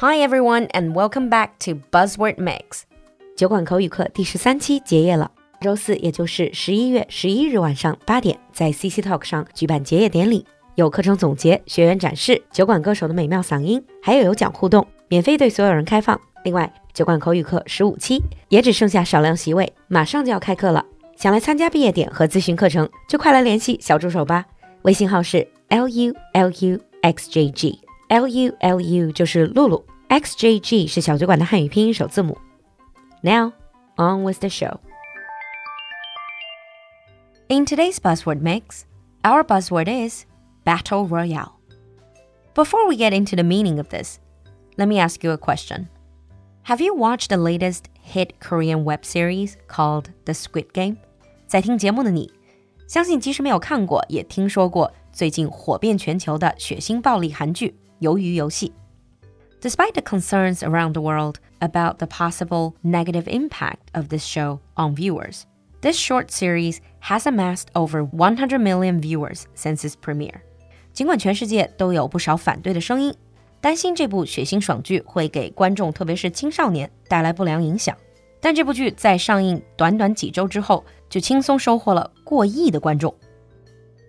Hi everyone, and welcome back to Buzzword Mix。酒馆口语课第十三期结业了。周四，也就是十一月十一日晚上八点，在 CC Talk 上举办结业典礼，有课程总结、学员展示酒馆歌手的美妙嗓音，还有有奖互动，免费对所有人开放。另外，酒馆口语课十五期也只剩下少量席位，马上就要开课了。想来参加毕业点和咨询课程，就快来联系小助手吧。微信号是 l u l u x j g l u l u 就是露露，x j g 是小酒馆的汉语拼音首字母。Now on with the show. In today's buzzword mix, our buzzword is battle royale. Before we get into the meaning of this, let me ask you a question. Have you watched the latest hit Korean web series called The Squid Game? 在听节目的你，相信即使没有看过，也听说过最近火遍全球的血腥暴力韩剧《 鱿鱼游戏》。Despite the concerns around the world about the possible negative impact of this show on viewers, this short series has amassed over 100 million viewers since its premiere. 尽管全世界都有不少反对的声音，担心这部血腥爽剧会给观众，特别是青少年带来不良影响。但这部剧在上映短短几周之后，就轻松收获了过亿的观众。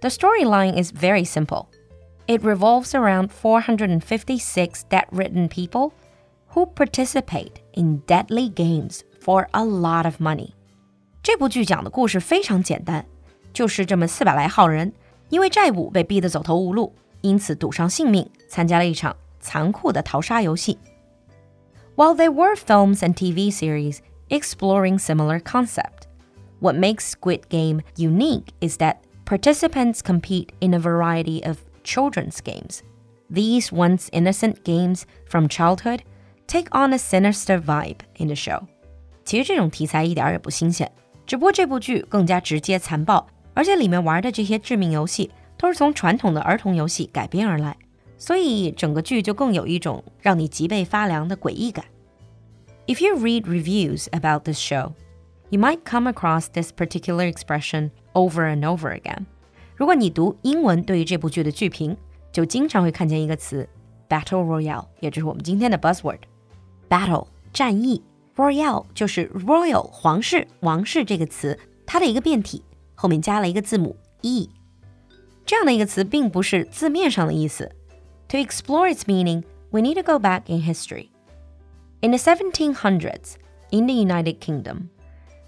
The storyline is very simple. It revolves around 456 debt ridden people who participate in deadly games for a lot of money. 这部剧讲的故事非常简单，就是这么四百来号人因为债务被逼得走投无路，因此赌上性命，参加了一场残酷的逃杀游戏。While there were films and TV series exploring similar concept, what makes Squid Game unique is that participants compete in a variety of children's games. These once innocent games from childhood take on a sinister vibe in the show. 其实这种题材一点也不新鲜，只不过这部剧更加直接残暴，而且里面玩的这些致命游戏都是从传统的儿童游戏改编而来，所以整个剧就更有一种让你脊背发凉的诡异感。if you read reviews about this show, you might come across this particular expression over and over again. 如果你读英文对于这部剧的剧评，就经常会看见一个词 “battle royale”，也就是我们今天的 buzzword。battle 战役，royale 就是 royal 皇室、王室这个词，它的一个变体，后面加了一个字母 e。这样的一个词并不是字面上的意思。To explore its meaning, we need to go back in history. In the 1700s, in the United Kingdom,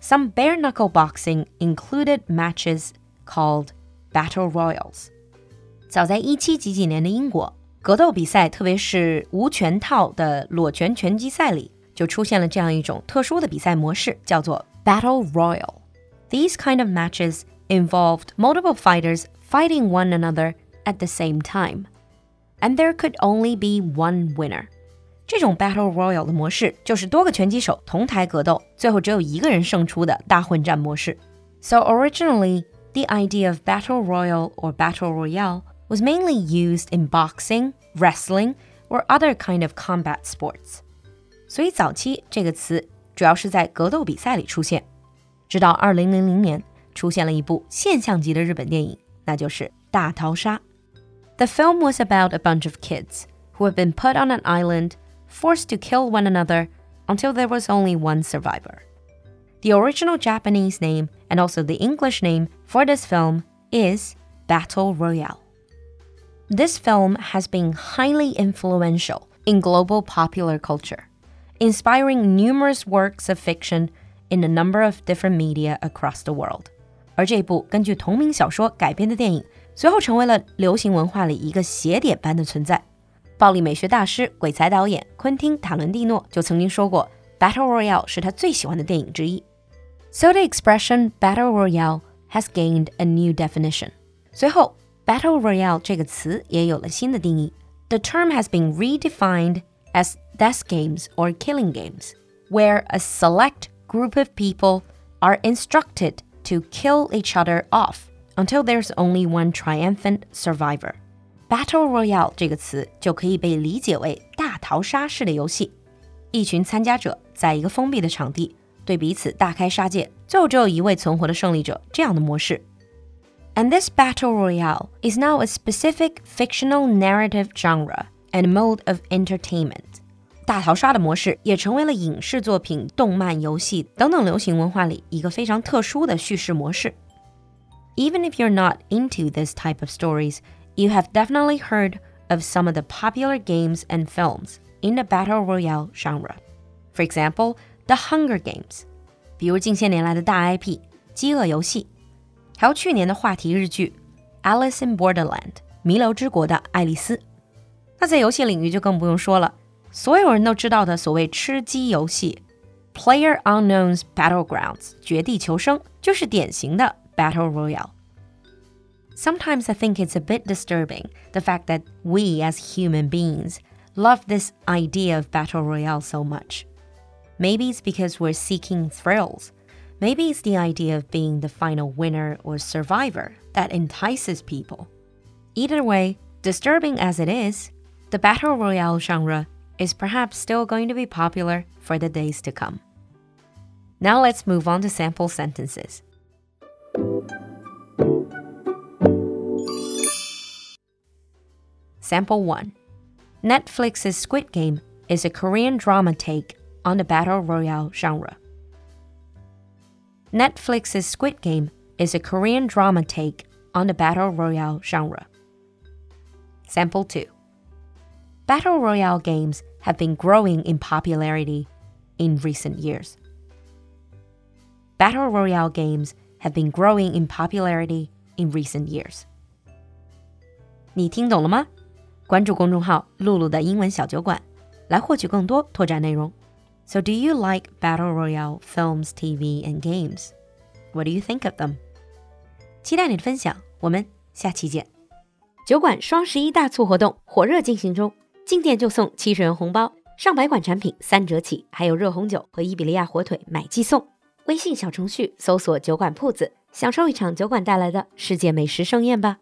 some bare knuckle boxing included matches called battle royals. 早在一七几几年的英国，格斗比赛，特别是无拳套的裸拳拳击赛里，就出现了这样一种特殊的比赛模式，叫做 battle royal. These kind of matches involved multiple fighters fighting one another at the same time, and there could only be one winner. 这种 Battle Royal 的模式就是多个拳击手同台格斗，最后只有一个人胜出的大混战模式。So originally, the idea of Battle Royal or Battle Royale was mainly used in boxing, wrestling, or other kind of combat sports. 所以早期这个词主要是在格斗比赛里出现，直到2000年出现了一部现象级的日本电影，那就是《大逃杀》。The film was about a bunch of kids who have been put on an island forced to kill one another until there was only one survivor. The original Japanese name and also the English name for this film is Battle Royale. This film has been highly influential in global popular culture, inspiring numerous works of fiction in a number of different media across the world. 而这部根据同名小说改编的电影，随后成为了流行文化里一个邪典般的存在。暴力美学大师、鬼才导演昆汀·塔伦蒂诺就曾经说过，《Battle Royale》是他最喜欢的电影之一。 So the expression "Battle Royale" has gained a new definition. 随后，"Battle Royale" 这个词也有了新的定义。The term has been redefined as death games or killing games, where a select group of people are instructed to kill each other off until there's only one triumphant survivor. Battle Royale 这个词就可以被理解为大逃杀式的游戏，一群参加者在一个封闭的场地 对彼此大开杀戒，最后只有一位存活的胜利者这样的模式。And this battle royale is now a specific fictional narrative genre and mode of entertainment, 大逃杀的模式也成为了影视作品、动漫、游戏等等流行文化里一个非常特殊的叙事模式。Even if you're not into this type of stories, you have definitely heard of some of the popular games and films in the battle royale genre. For example, The Hunger Games，比如近些年来的大 IP《饥饿游戏》，还有去年的话题日剧《Alice in Borderland》弥留之国的爱丽丝。那在游戏领域就更不用说了，所有人都知道的所谓吃鸡游戏《Player Unknown's Battlegrounds》绝地求生，就是典型的 Battle Royale。Sometimes I think it's a bit disturbing the fact that we as human beings love this idea of Battle Royale so much. Maybe it's because we're seeking thrills. Maybe it's the idea of being the final winner or survivor that entices people. Either way, disturbing as it is, the Battle Royale genre is perhaps still going to be popular for the days to come. Now let's move on to sample sentences. Sample 1 Netflix's Squid Game is a Korean drama take on the Battle Royale genre. Netflix's Squid Game is a Korean drama take on the Battle Royale genre. Sample 2 Battle Royale games have been growing in popularity in recent years. Battle Royale games have been growing in popularity in recent years. 你听懂了吗？关注公众号“露露的英文小酒馆”，来获取更多拓展内容。 So, do you like Battle Royale films, TV, and games? What do you think of them? 期待你的分享，我们下期见。酒馆双十一大促活动火热进行中，进店就送七十元红包，上百款产品三折起，还有热红酒和伊比利亚火腿买即送。微信小程序搜索“酒馆铺子”，享受一场酒馆带来的世界美食盛宴吧。